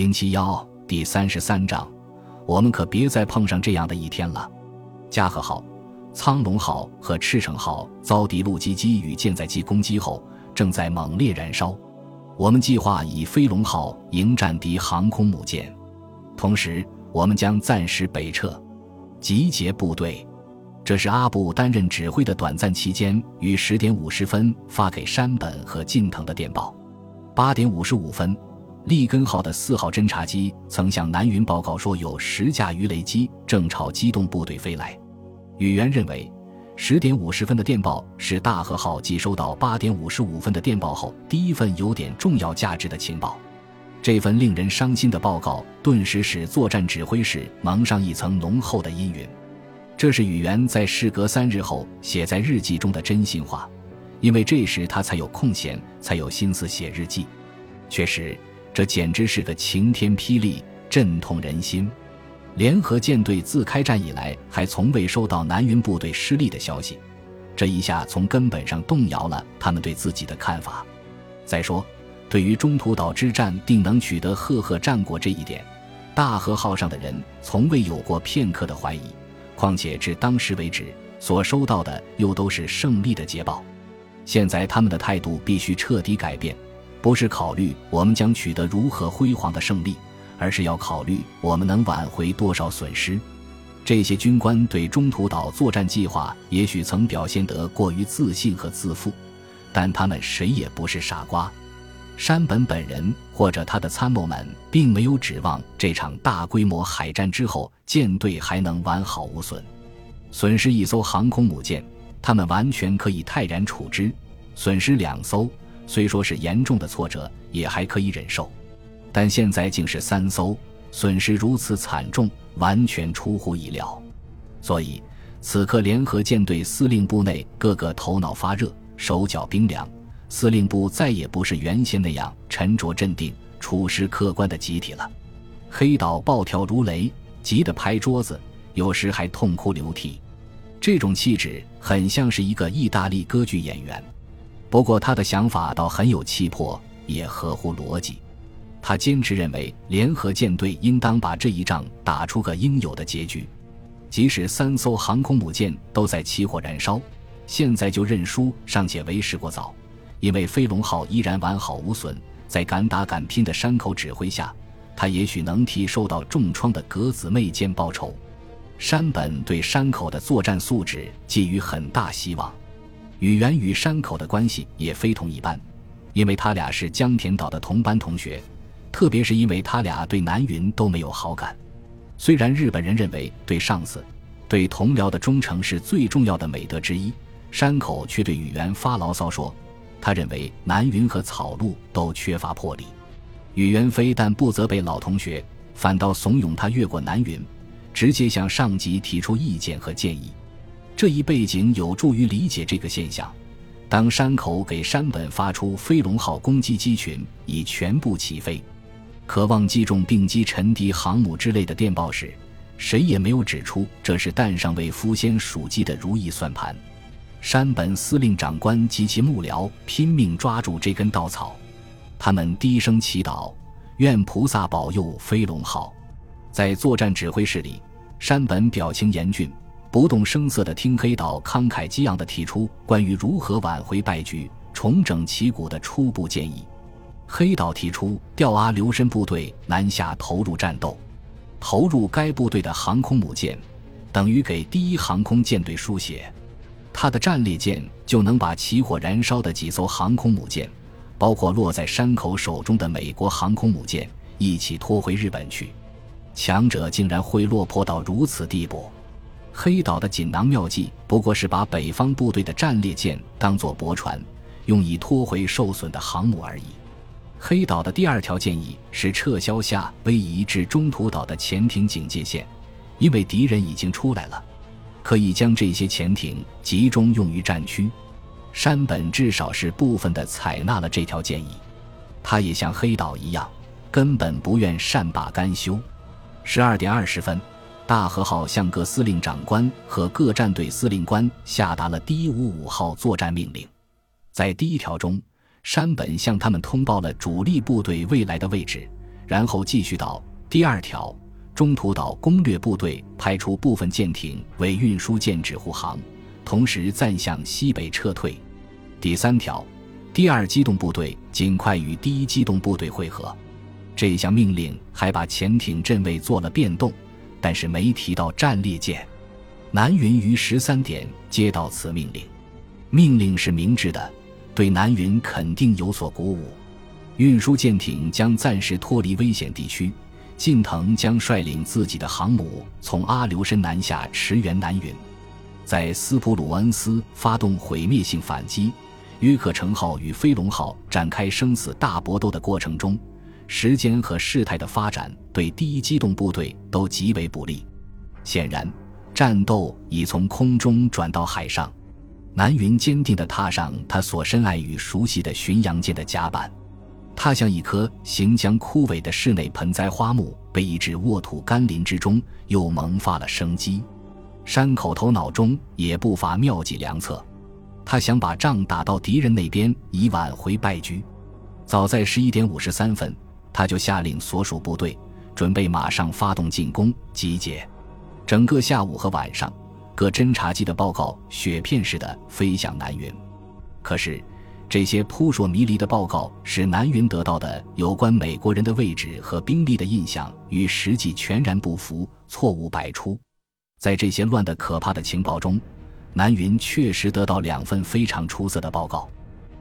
零七幺第三十三章，我们可别再碰上这样的一天了。加贺号、苍龙号和赤城号遭敌陆基机与舰载机攻击后，正在猛烈燃烧。我们计划以飞龙号迎战敌航空母舰，同时我们将暂时北撤，集结部队。这是阿布担任指挥的短暂期间于十点五十分发给山本和近藤的电报。八点五十五分。利根号的四号侦察机曾向南云报告说，有十架鱼雷机正朝机动部队飞来。宇垣认为，十点五十分的电报是大和号继收到八点五十五分的电报后第一份有点重要价值的情报。这份令人伤心的报告顿时使作战指挥室蒙上一层浓厚的阴云。这是宇垣在事隔三日后写在日记中的真心话，因为这时他才有空闲，才有心思写日记。确实。这简直是个晴天霹雳，震痛人心。联合舰队自开战以来，还从未收到南云部队失利的消息，这一下从根本上动摇了他们对自己的看法。再说，对于中途岛之战定能取得赫赫战果这一点，大和号上的人从未有过片刻的怀疑。况且至当时为止，所收到的又都是胜利的捷报。现在他们的态度必须彻底改变。不是考虑我们将取得如何辉煌的胜利，而是要考虑我们能挽回多少损失。这些军官对中途岛作战计划也许曾表现得过于自信和自负，但他们谁也不是傻瓜。山本本人或者他的参谋们并没有指望这场大规模海战之后舰队还能完好无损。损失一艘航空母舰，他们完全可以泰然处之；损失两艘。虽说是严重的挫折，也还可以忍受，但现在竟是三艘，损失如此惨重，完全出乎意料。所以，此刻联合舰队司令部内个个头脑发热，手脚冰凉。司令部再也不是原先那样沉着镇定、处事客观的集体了。黑岛暴跳如雷，急得拍桌子，有时还痛哭流涕。这种气质很像是一个意大利歌剧演员。不过他的想法倒很有气魄，也合乎逻辑。他坚持认为，联合舰队应当把这一仗打出个应有的结局。即使三艘航空母舰都在起火燃烧，现在就认输尚且为时过早。因为飞龙号依然完好无损，在敢打敢拼的山口指挥下，他也许能替受到重创的格子妹舰报仇。山本对山口的作战素质寄予很大希望。宇垣与山口的关系也非同一般，因为他俩是江田岛的同班同学，特别是因为他俩对南云都没有好感。虽然日本人认为对上司、对同僚的忠诚是最重要的美德之一，山口却对宇垣发牢骚说，他认为南云和草鹿都缺乏魄力。宇垣非但不责备老同学，反倒怂恿他越过南云，直接向上级提出意见和建议。这一背景有助于理解这个现象。当山口给山本发出“飞龙号”攻击机群已全部起飞，渴望击中并击沉敌航母之类的电报时，谁也没有指出这是弹上为夫先属鸡的如意算盘。山本司令长官及其幕僚拼命抓住这根稻草，他们低声祈祷，愿菩萨保佑“飞龙号”。在作战指挥室里，山本表情严峻。不动声色地听黑岛慷慨激昂地提出关于如何挽回败局、重整旗鼓的初步建议。黑岛提出调阿留申部队南下投入战斗，投入该部队的航空母舰，等于给第一航空舰队输血。他的战列舰就能把起火燃烧的几艘航空母舰，包括落在山口手中的美国航空母舰，一起拖回日本去。强者竟然会落魄到如此地步！黑岛的锦囊妙计不过是把北方部队的战列舰当作驳船，用以拖回受损的航母而已。黑岛的第二条建议是撤销夏威夷至中途岛的潜艇警戒线，因为敌人已经出来了，可以将这些潜艇集中用于战区。山本至少是部分的采纳了这条建议，他也像黑岛一样，根本不愿善罢甘休。十二点二十分。大和号向各司令长官和各战队司令官下达了第一五五号作战命令。在第一条中，山本向他们通报了主力部队未来的位置，然后继续到第二条，中途岛攻略部队派出部分舰艇为运输舰只护航，同时暂向西北撤退。第三条，第二机动部队尽快与第一机动部队会合。这项命令还把潜艇阵位做了变动，但是没提到战列舰。南云于十三点接到此命令，命令是明智的，对南云肯定有所鼓舞。运输舰艇将暂时脱离危险地区，近藤将率领自己的航母从阿留申南下驰援南云，在斯普鲁恩斯发动毁灭性反击。约克城号与飞龙号展开生死大搏斗的过程中，时间和事态的发展对第一机动部队都极为不利。显然。战斗已从空中转到海上，南云坚定地踏上他所深爱与熟悉的巡洋舰的甲板，他像一棵行将枯萎的室内盆栽花木，被移至沃土甘霖之中，又萌发了生机。山口头脑中也不乏妙计良策，他想把仗打到敌人那边，以挽回败局。早在十一点五十三分，他就下令所属部队准备马上发动进攻，集结。整个下午和晚上，各侦察机的报告雪片似的飞向南云。可是，这些扑朔迷离的报告使南云得到的有关美国人的位置和兵力的印象与实际全然不符，错误百出。在这些乱得可怕的情报中，南云确实得到两份非常出色的报告。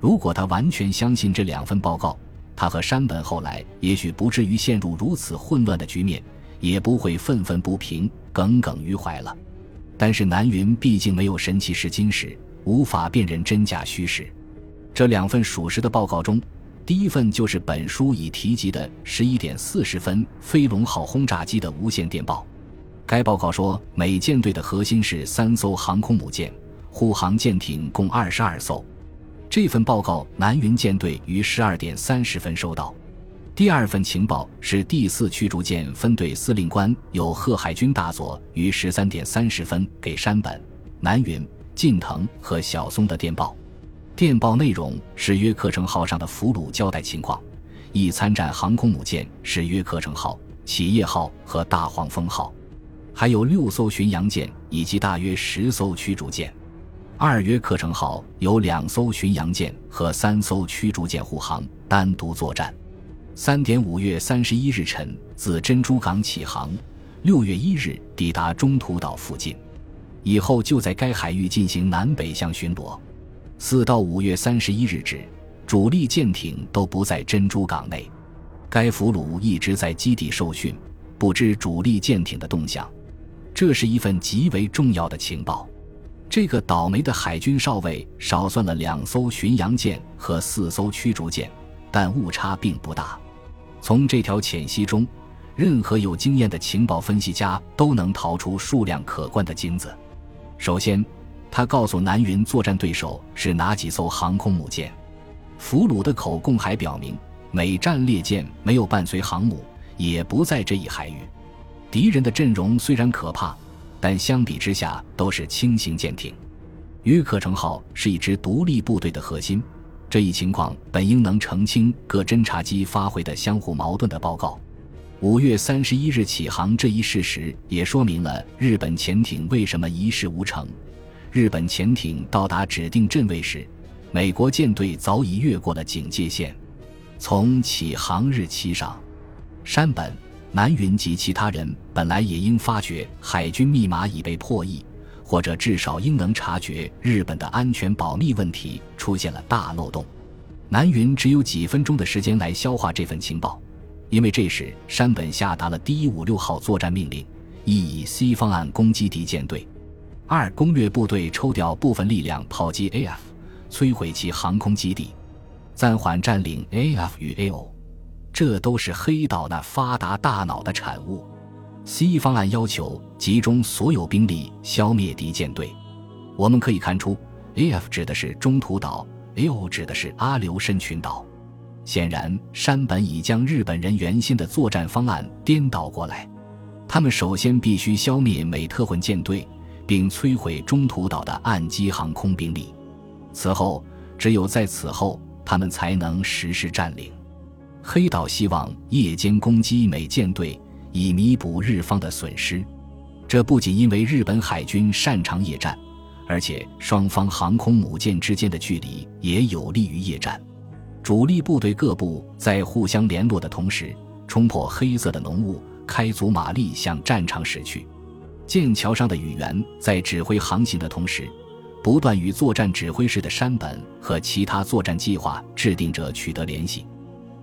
如果他完全相信这两份报告，他和山本后来也许不至于陷入如此混乱的局面。也不会愤愤不平、耿耿于怀了。但是南云毕竟没有神奇试金石，无法辨认真假虚实。这两份属实的报告中，第一份就是本书已提及的十一点四十分飞龙号轰炸机的无线电报。该报告说，美舰队的核心是三艘航空母舰，护航舰艇共二十二艘。这份报告，南云舰队于十二点三十分收到。第二份情报是第四驱逐舰分队司令官有贺海军大佐于十三点三十分给山本、南云、近藤和小松的电报。电报内容是约克城号上的俘虏交代情况，已参战航空母舰是约克城号、企业号和大黄蜂号，还有六艘巡洋舰以及大约十艘驱逐舰。二约克城号有两艘巡洋舰和三艘驱逐舰护航，单独作战。三点五月三十一日晨自珍珠港起航，六月一日抵达中途岛附近，以后就在该海域进行南北向巡逻。四到五月三十一日止，主力舰艇都不在珍珠港内，该俘虏一直在基地受训，不知主力舰艇的动向。这是一份极为重要的情报。这个倒霉的海军少尉少算了两艘巡洋舰和四艘驱逐舰。但误差并不大。从这条浅析中，任何有经验的情报分析家都能淘出数量可观的金子。首先，他告诉南云作战对手是哪几艘航空母舰。俘虏的口供还表明，美战列舰没有伴随航母，也不在这一海域。敌人的阵容虽然可怕，但相比之下都是轻型舰艇。约克城号是一支独立部队的核心。这一情况本应能澄清各侦察机发回的相互矛盾的报告。五月三十一日起航这一事实也说明了日本潜艇为什么一事无成。日本潜艇到达指定阵位时，美国舰队早已越过了警戒线。从起航日期上，山本、南云及其他人本来也应发觉海军密码已被破译。或者至少应能察觉日本的安全保密问题出现了大漏洞。南云只有几分钟的时间来消化这份情报，因为这时山本下达了第一五六号作战命令：一以 C 方案攻击敌舰队；二攻略部队抽调部分力量炮击 AF，摧毁其航空基地，暂缓占领 AF 与 AO。这都是黑岛那发达大脑的产物。C 方案要求集中所有兵力消灭敌舰队。我们可以看出，AF 指的是中途岛，AO 指的是阿留申群岛。显然，山本已将日本人原先的作战方案颠倒过来。他们首先必须消灭美特混舰队，并摧毁中途岛的岸基航空兵力。此后，只有在此后，他们才能实施占领。黑岛希望夜间攻击美舰队，以弥补日方的损失。这不仅因为日本海军擅长夜战，而且双方航空母舰之间的距离也有利于夜战。主力部队各部在互相联络的同时，冲破黑色的浓雾，开足马力向战场驶去。剑桥上的宇垣在指挥航行的同时，不断与作战指挥室的山本和其他作战计划制定者取得联系。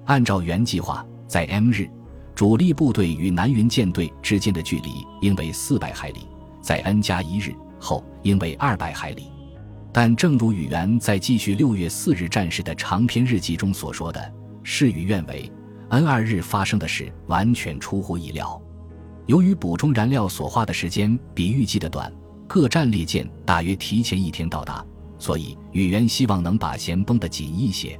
按照原计划，在 M 日。主力部队与南云舰队之间的距离应为四百海里，在 N 加一日后应为二百海里。但正如宇垣在继续六月四日战事的长篇日记中所说的，事与愿违，N 二日发生的事完全出乎意料。由于补充燃料所花的时间比预计的短，各战列舰大约提前一天到达，所以宇垣希望能把弦绷得紧一些。